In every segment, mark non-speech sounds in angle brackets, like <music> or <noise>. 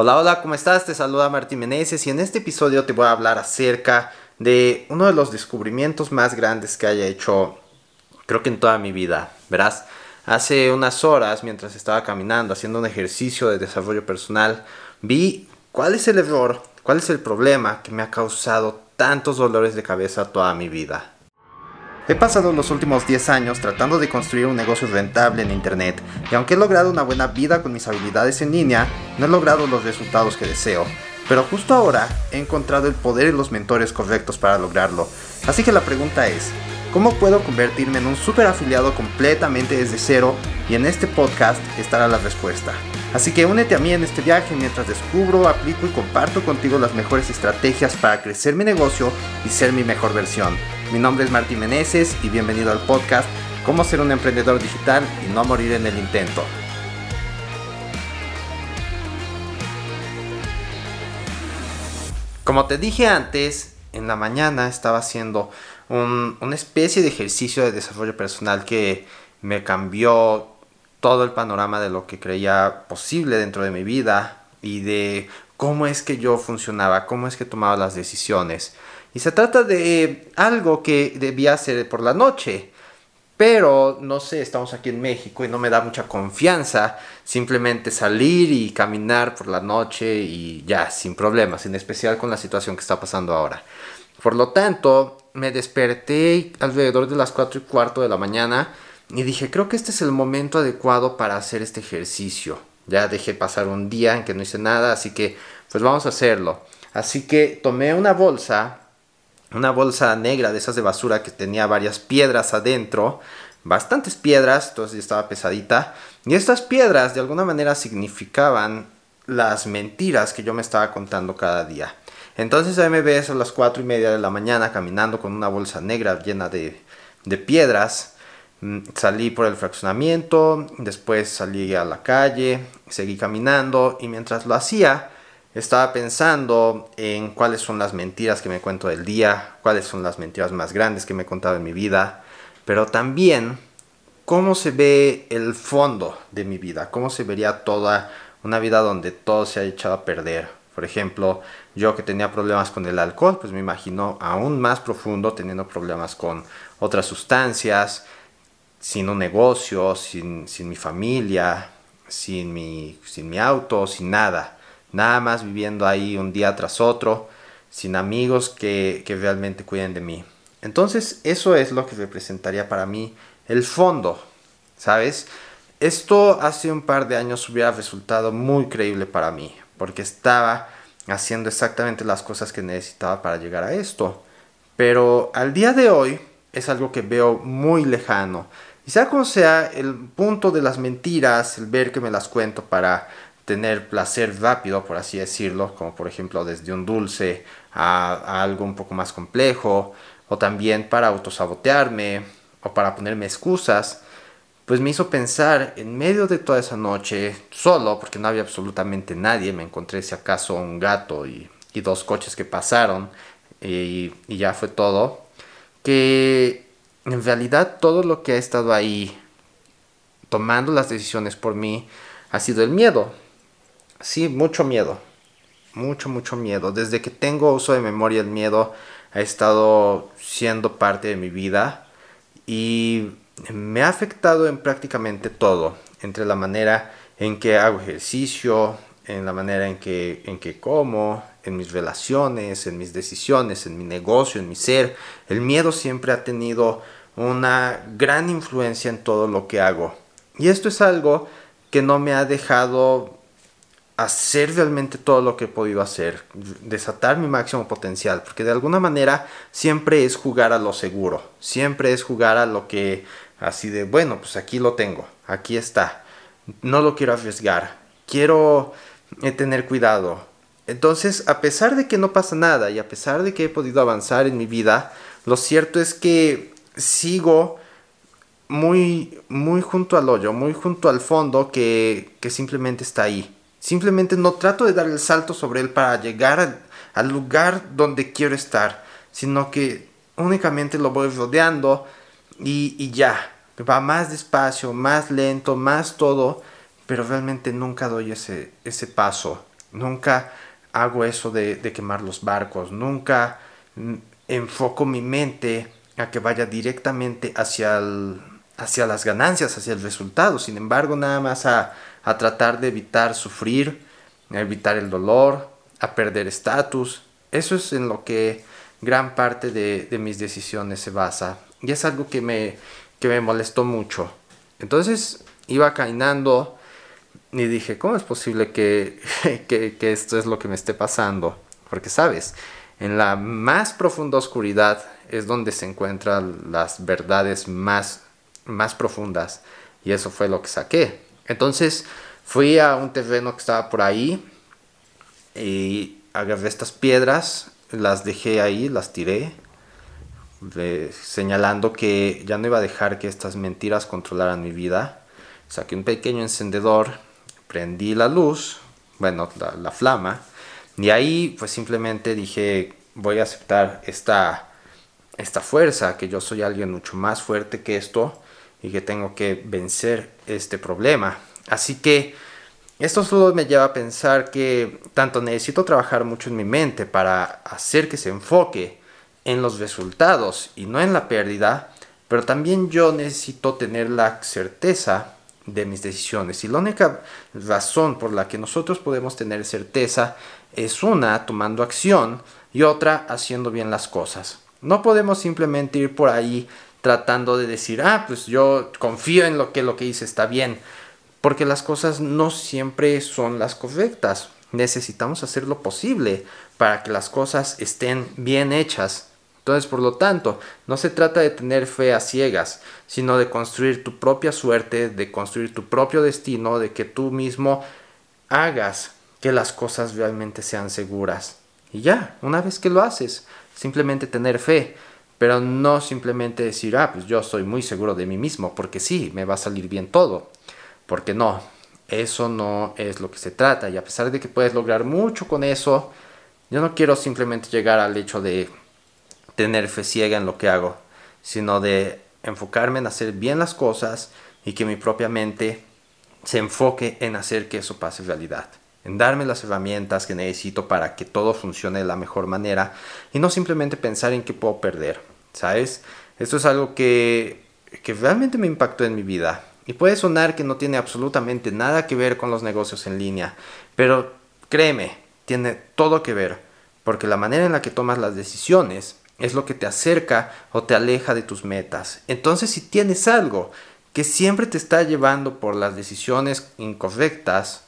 Hola, hola, ¿cómo estás? Te saluda Martín Meneses y en este episodio te voy a hablar acerca de uno de los descubrimientos más grandes que haya hecho, creo que en toda mi vida. Verás, hace unas horas, mientras estaba caminando, haciendo un ejercicio de desarrollo personal, vi cuál es el error, cuál es el problema que me ha causado tantos dolores de cabeza toda mi vida. He pasado los últimos 10 años tratando de construir un negocio rentable en Internet y aunque he logrado una buena vida con mis habilidades en línea, no he logrado los resultados que deseo. Pero justo ahora he encontrado el poder y los mentores correctos para lograrlo. Así que la pregunta es, ¿cómo puedo convertirme en un super afiliado completamente desde cero? Y en este podcast estará la respuesta. Así que únete a mí en este viaje mientras descubro, aplico y comparto contigo las mejores estrategias para crecer mi negocio y ser mi mejor versión. Mi nombre es Martín Meneses y bienvenido al podcast Cómo ser un emprendedor digital y no morir en el intento. Como te dije antes, en la mañana estaba haciendo una especie de ejercicio de desarrollo personal que me cambió todo el panorama de lo que creía posible dentro de mi vida y de cómo es que yo funcionaba, cómo es que tomaba las decisiones. Y se trata de algo que debía hacer por la noche. Pero no sé, estamos aquí en México y no me da mucha confianza simplemente salir y caminar por la noche y ya, sin problemas, en especial con la situación que está pasando ahora. Por lo tanto, me desperté alrededor de las 4 y cuarto de la mañana y dije, creo que este es el momento adecuado para hacer este ejercicio. Ya dejé pasar un día en que no hice nada, así que pues vamos a hacerlo. Así que tomé una bolsa una bolsa negra de esas de basura que tenía varias piedras adentro, bastantes piedras, entonces estaba pesadita, y estas piedras de alguna manera significaban las mentiras que yo me estaba contando cada día. Entonces ahí me ves a las 4 y media de la mañana caminando con una bolsa negra llena de, de piedras. Mm, salí por el fraccionamiento, después salí a la calle, seguí caminando y mientras lo hacía, estaba pensando en cuáles son las mentiras que me cuento del día, cuáles son las mentiras más grandes que me he contado en mi vida, pero también cómo se ve el fondo de mi vida, cómo se vería toda una vida donde todo se ha echado a perder. Por ejemplo, yo que tenía problemas con el alcohol, pues me imagino aún más profundo teniendo problemas con otras sustancias, sin un negocio, sin, mi familia, sin mi, sin mi auto, sin nada nada más viviendo ahí un día tras otro, sin amigos que, realmente cuiden de mí. Entonces eso es lo que representaría para mí el fondo, ¿sabes? Esto hace un par de años hubiera resultado muy creíble para mí, porque estaba haciendo exactamente las cosas que necesitaba para llegar a esto. Pero al día de hoy es algo que veo muy lejano. Y sea como sea, el punto de las mentiras, el ver que me las cuento para tener placer rápido, por así decirlo, como por ejemplo desde un dulce a, algo un poco más complejo, o también para autosabotearme o para ponerme excusas, pues me hizo pensar en medio de toda esa noche, solo, porque no había absolutamente nadie, me encontré si acaso un gato y, dos coches que pasaron y, y ya fue todo, que en realidad todo lo que ha estado ahí tomando las decisiones por mí ha sido el miedo, Sí, mucho miedo. Mucho, mucho miedo. Desde que tengo uso de memoria, el miedo ha estado siendo parte de mi vida y me ha afectado en prácticamente todo. Entre la manera en que hago ejercicio, en la manera en que, en que como, en mis relaciones, en mis decisiones, en mi negocio, en mi ser. El miedo siempre ha tenido una gran influencia en todo lo que hago. Y esto es algo que no me ha dejado hacer realmente todo lo que he podido hacer, desatar mi máximo potencial, porque de alguna manera siempre es jugar a lo seguro, siempre es jugar a lo que así de, bueno, pues aquí lo tengo, aquí está, no lo quiero arriesgar, quiero eh, tener cuidado. Entonces, a pesar de que no pasa nada y a pesar de que he podido avanzar en mi vida, lo cierto es que sigo muy, muy junto al hoyo, muy junto al fondo que, que simplemente está ahí Simplemente no trato de dar el salto sobre él para llegar al, lugar donde quiero estar, sino que únicamente lo voy rodeando y, ya. Va más despacio, más lento, más todo, pero realmente nunca doy ese, ese paso. nunca hago eso de, de quemar los barcos, nunca mm, enfoco mi mente a que vaya directamente hacia, hacia las ganancias, hacia el resultado, sin embargo nada más a, a tratar de evitar sufrir, a evitar el dolor, a perder estatus. Eso es en lo que gran parte de, mis decisiones se basa. Y es algo que me, que me molestó mucho. Entonces iba caminando y dije, ¿cómo es posible que, <laughs> que, que esto es lo que me esté pasando? Porque sabes, en la más profunda oscuridad es donde se encuentran las verdades más, más profundas. Y eso fue lo que saqué. Entonces fui a un terreno que estaba por ahí y agarré estas piedras, las dejé ahí, las tiré, señalando que ya no iba a dejar que estas mentiras controlaran mi vida. Saqué un pequeño encendedor, prendí la luz, bueno, la, la flama, y ahí pues simplemente dije, voy a aceptar esta, esta fuerza, que yo soy alguien mucho más fuerte que esto y que tengo que vencer este problema. Así que esto solo me lleva a pensar que tanto necesito trabajar mucho en mi mente para hacer que se enfoque en los resultados y no en la pérdida, pero también yo necesito tener la certeza de mis decisiones. Y la única razón por la que nosotros podemos tener certeza es una, tomando acción, y otra, haciendo bien las cosas. No podemos simplemente ir por ahí tratando de decir, ah, pues yo confío en lo que lo que hice está bien, porque las cosas no siempre son las correctas. Necesitamos hacer lo posible para que las cosas estén bien hechas. Entonces, por lo tanto, no se trata de tener fe a ciegas, sino de construir tu propia suerte, de construir tu propio destino, de que tú mismo hagas que las cosas realmente sean seguras. Y ya, una vez que lo haces, simplemente tener fe, pero no simplemente decir, ah, pues yo soy muy seguro de mí mismo, porque sí, me va a salir bien todo. Porque no, eso no es lo que se trata. Y a pesar de que puedes lograr mucho con eso, yo no quiero simplemente llegar al hecho de tener fe ciega en lo que hago, sino de enfocarme en hacer bien las cosas y que mi propia mente se enfoque en hacer que eso pase realidad en darme las herramientas que necesito para que todo funcione de la mejor manera y no simplemente pensar en qué puedo perder, ¿sabes? Esto es algo que, que realmente me impactó en mi vida. Y puede sonar que no tiene absolutamente nada que ver con los negocios en línea, pero créeme, tiene todo que ver, porque la manera en la que tomas las decisiones es lo que te acerca o te aleja de tus metas. Entonces si tienes algo que siempre te está llevando por las decisiones incorrectas,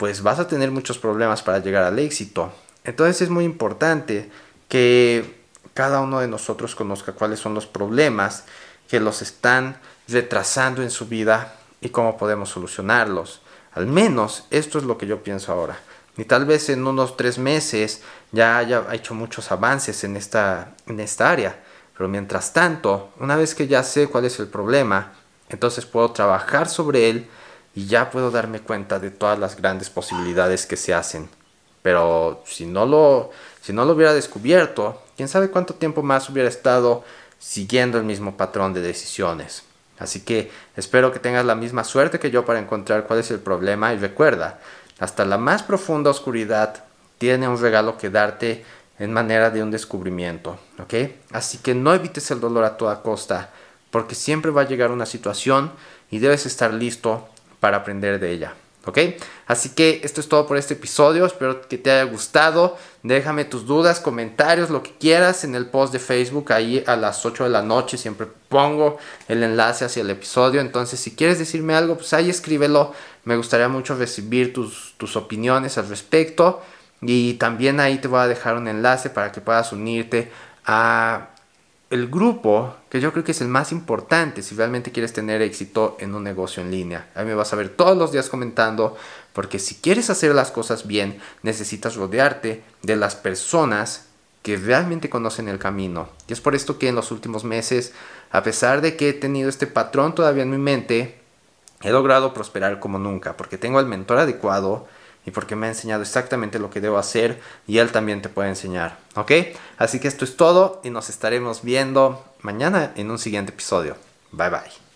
pues vas a tener muchos problemas para llegar al éxito. Entonces es muy importante que cada uno de nosotros conozca cuáles son los problemas que los están retrasando en su vida y cómo podemos solucionarlos. Al menos esto es lo que yo pienso ahora. Y tal vez en unos tres meses ya haya hecho muchos avances en esta, en esta área. Pero mientras tanto, una vez que ya sé cuál es el problema, entonces puedo trabajar sobre él y ya puedo darme cuenta de todas las grandes posibilidades que se hacen. Pero si no lo, si no lo hubiera descubierto, quién sabe cuánto tiempo más hubiera estado siguiendo el mismo patrón de decisiones. Así que espero que tengas la misma suerte que yo para encontrar cuál es el problema y recuerda, hasta la más profunda oscuridad tiene un regalo que darte en manera de un descubrimiento, ¿ok? Así que no evites el dolor a toda costa, porque siempre va a llegar una situación y debes estar listo para aprender de ella. ¿Ok? Así que esto es todo por este episodio. Espero que te haya gustado. Déjame tus dudas, comentarios, lo que quieras en el post de Facebook. Ahí a las 8 de la noche siempre pongo el enlace hacia el episodio. Entonces, si quieres decirme algo, pues ahí escríbelo. Me gustaría mucho recibir tus, tus opiniones al respecto. Y también ahí te voy a dejar un enlace para que puedas unirte a el grupo, que yo creo que es el más importante si realmente quieres tener éxito en un negocio en línea. A mí me vas a ver todos los días comentando, porque si quieres hacer las cosas bien, necesitas rodearte de las personas que realmente conocen el camino. Y es por esto que en los últimos meses, a pesar de que he tenido este patrón todavía en mi mente, he logrado prosperar como nunca, porque tengo el mentor adecuado, y porque me ha enseñado exactamente lo que debo hacer y él también te puede enseñar, ¿ok? Así que esto es todo y nos estaremos viendo mañana en un siguiente episodio. Bye bye.